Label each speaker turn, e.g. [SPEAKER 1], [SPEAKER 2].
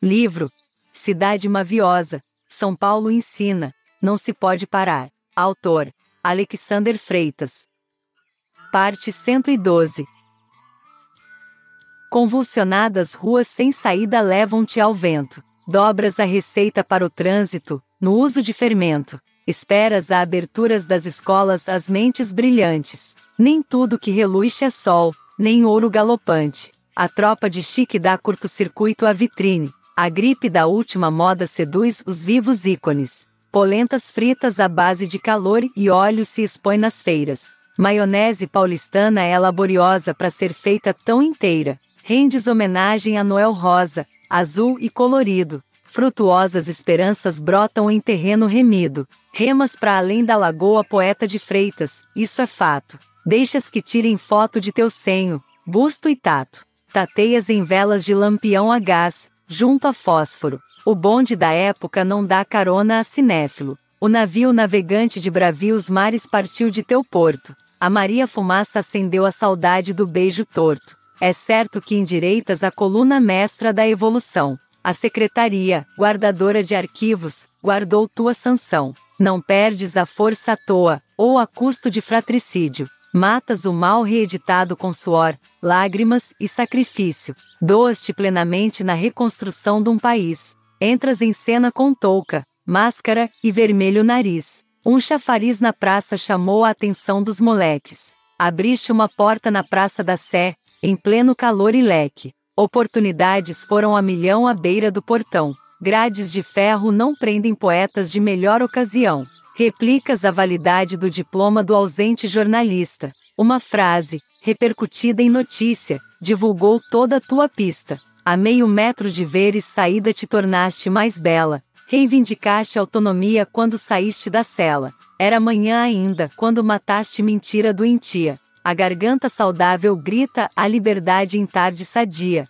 [SPEAKER 1] Livro Cidade Maviosa, São Paulo ensina, não se pode parar. Autor Alexander Freitas. Parte 112 Convulsionadas ruas sem saída levam-te ao vento. Dobras a receita para o trânsito, no uso de fermento. Esperas a aberturas das escolas as mentes brilhantes. Nem tudo que reluz é sol, nem ouro galopante. A tropa de chique dá curto-circuito à vitrine. A gripe da última moda seduz os vivos ícones. Polentas fritas à base de calor e óleo se expõe nas feiras. Maionese paulistana é laboriosa para ser feita tão inteira. Rendes homenagem a Noel Rosa, azul e colorido. Frutuosas esperanças brotam em terreno remido. Remas para além da lagoa poeta de Freitas, isso é fato. Deixas que tirem foto de teu senho, busto e tato. Tateias em velas de lampião a gás, junto a fósforo. O bonde da época não dá carona a cinéfilo. O navio navegante de bravios mares partiu de teu porto. A Maria Fumaça acendeu a saudade do beijo torto. É certo que endireitas a coluna mestra da evolução. A secretaria, guardadora de arquivos, guardou tua sanção. Não perdes a força à toa, ou a custo de fratricídio. Matas o mal reeditado com suor, lágrimas e sacrifício. Doas-te plenamente na reconstrução de um país. Entras em cena com touca, máscara e vermelho nariz. Um chafariz na praça chamou a atenção dos moleques. Abriste uma porta na Praça da Sé, em pleno calor e leque. Oportunidades foram a milhão à beira do portão. Grades de ferro não prendem poetas de melhor ocasião. Replicas a validade do diploma do ausente jornalista. Uma frase, repercutida em notícia, divulgou toda a tua pista. A meio metro de veres saída te tornaste mais bela. Reivindicaste autonomia quando saíste da cela. Era manhã ainda, quando mataste mentira doentia. A garganta saudável grita a liberdade em tarde sadia.